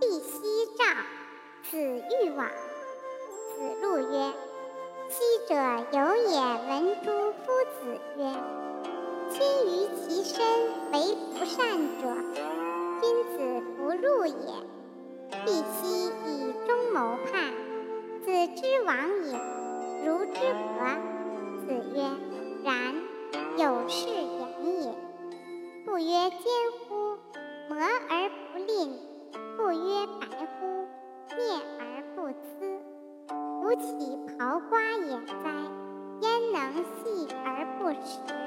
必夕召，子欲往。子路曰：“昔者有也闻诸夫子曰：‘亲于其身为不善者，君子不入也。’必奚以忠谋叛，子之亡也，如之何？”子曰：“然，有是言也。不曰奸曰白乎？灭而不淄。吾岂刨瓜也哉？焉能细而不食？